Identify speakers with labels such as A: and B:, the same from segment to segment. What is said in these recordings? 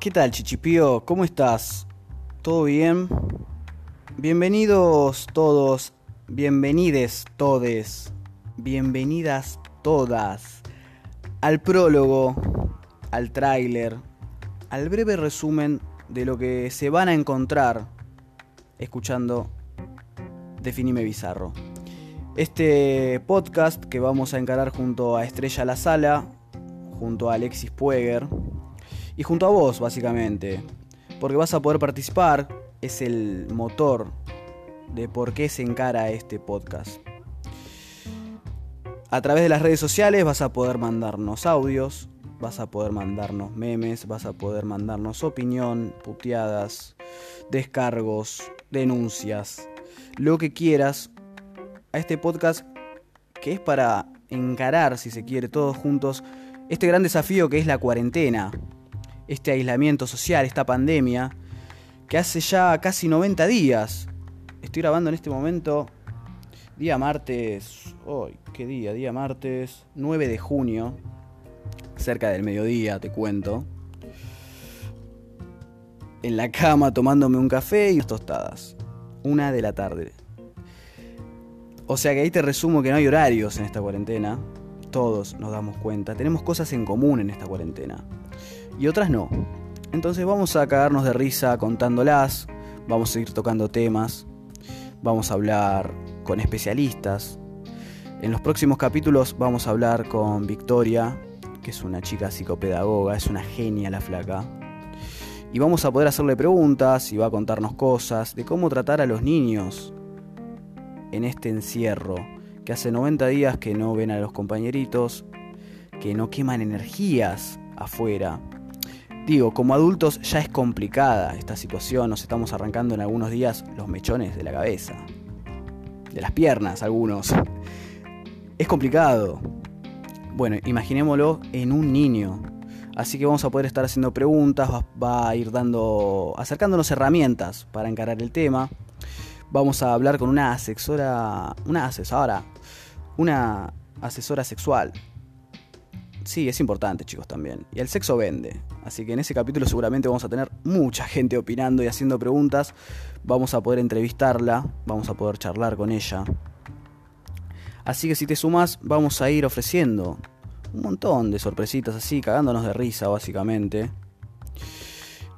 A: ¿Qué tal, Chichipío? ¿Cómo estás? ¿Todo bien? Bienvenidos todos, bienvenides todes, bienvenidas todas al prólogo, al tráiler, al breve resumen de lo que se van a encontrar escuchando Definime Bizarro. Este podcast que vamos a encarar junto a Estrella La Sala, junto a Alexis Pueger y junto a vos, básicamente. Porque vas a poder participar, es el motor de por qué se encara este podcast. A través de las redes sociales vas a poder mandarnos audios, vas a poder mandarnos memes, vas a poder mandarnos opinión, puteadas, descargos, denuncias, lo que quieras a este podcast que es para encarar, si se quiere, todos juntos este gran desafío que es la cuarentena, este aislamiento social, esta pandemia, que hace ya casi 90 días. Estoy grabando en este momento, día martes, hoy, ¿qué día? Día martes 9 de junio, cerca del mediodía, te cuento. En la cama tomándome un café y unas tostadas. Una de la tarde. O sea que ahí te resumo que no hay horarios en esta cuarentena. Todos nos damos cuenta. Tenemos cosas en común en esta cuarentena. Y otras no. Entonces vamos a cagarnos de risa contándolas. Vamos a seguir tocando temas. Vamos a hablar con especialistas. En los próximos capítulos vamos a hablar con Victoria, que es una chica psicopedagoga, es una genia la flaca. Y vamos a poder hacerle preguntas y va a contarnos cosas de cómo tratar a los niños en este encierro, que hace 90 días que no ven a los compañeritos, que no queman energías afuera. Digo, como adultos ya es complicada esta situación, nos estamos arrancando en algunos días los mechones de la cabeza, de las piernas algunos. Es complicado. Bueno, imaginémoslo en un niño. Así que vamos a poder estar haciendo preguntas, va a ir dando, acercándonos herramientas para encarar el tema vamos a hablar con una asesora, una asesora, una asesora sexual. Sí, es importante, chicos, también. Y el sexo vende. Así que en ese capítulo seguramente vamos a tener mucha gente opinando y haciendo preguntas. Vamos a poder entrevistarla, vamos a poder charlar con ella. Así que si te sumas, vamos a ir ofreciendo un montón de sorpresitas así, cagándonos de risa, básicamente.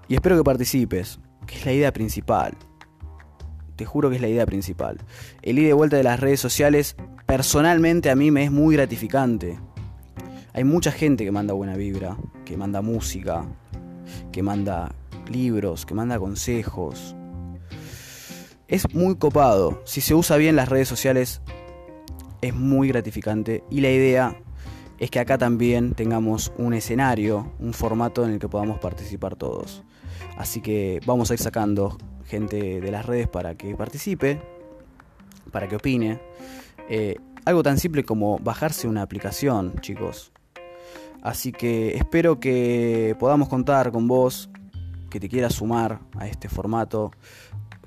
A: Y espero que participes, que es la idea principal. Te juro que es la idea principal. El ida y vuelta de las redes sociales, personalmente a mí me es muy gratificante. Hay mucha gente que manda buena vibra, que manda música, que manda libros, que manda consejos. Es muy copado. Si se usa bien las redes sociales, es muy gratificante. Y la idea es que acá también tengamos un escenario, un formato en el que podamos participar todos. Así que vamos a ir sacando gente de las redes para que participe, para que opine. Eh, algo tan simple como bajarse una aplicación, chicos. Así que espero que podamos contar con vos, que te quieras sumar a este formato,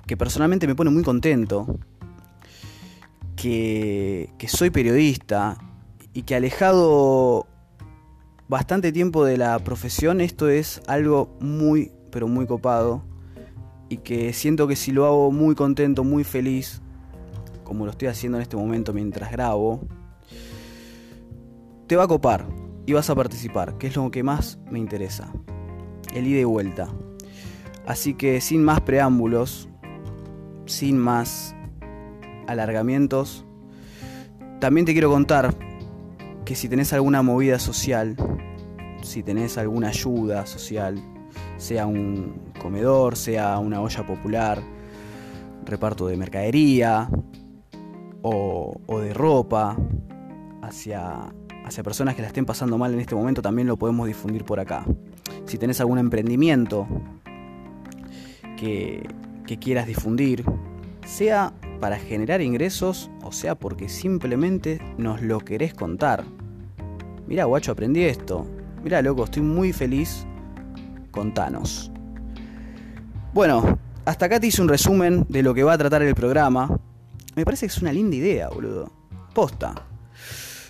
A: que personalmente me pone muy contento, que, que soy periodista y que alejado bastante tiempo de la profesión, esto es algo muy, pero muy copado y que siento que si lo hago muy contento, muy feliz, como lo estoy haciendo en este momento mientras grabo, te va a copar y vas a participar, que es lo que más me interesa, el ida y vuelta. Así que sin más preámbulos, sin más alargamientos, también te quiero contar que si tenés alguna movida social, si tenés alguna ayuda social, sea un comedor, sea una olla popular, reparto de mercadería o, de ropa hacia, hacia personas que la estén pasando mal en este momento, también lo podemos difundir por acá. Si tenés algún emprendimiento que, que quieras difundir, sea para generar ingresos o sea porque simplemente nos lo querés contar. Mira, guacho, aprendí esto. Mira, loco, estoy muy feliz contanos. Bueno, hasta acá te hice un resumen de lo que va a tratar el programa. Me parece que es una linda idea, boludo. Posta.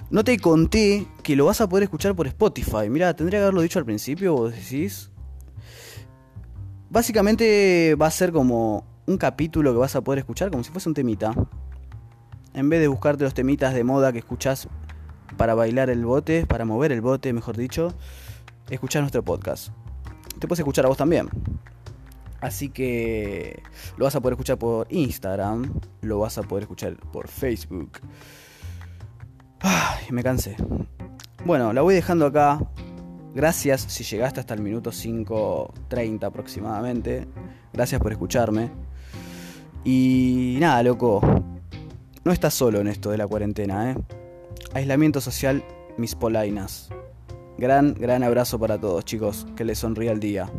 A: No te conté que lo vas a poder escuchar por Spotify. Mira, tendría que haberlo dicho al principio, vos decís. básicamente va a ser como un capítulo que vas a poder escuchar como si fuese un temita. En vez de buscarte los temitas de moda que escuchás para bailar el bote, para mover el bote, mejor dicho, escuchar nuestro podcast. Te puedes escuchar a vos también. Así que lo vas a poder escuchar por Instagram, lo vas a poder escuchar por Facebook. Me cansé. Bueno, la voy dejando acá. Gracias si llegaste hasta el minuto 5.30 aproximadamente. Gracias por escucharme. Y nada, loco. No estás solo en esto de la cuarentena, ¿eh? Aislamiento social, mis polainas. Gran, gran abrazo para todos, chicos. Que les sonría el día.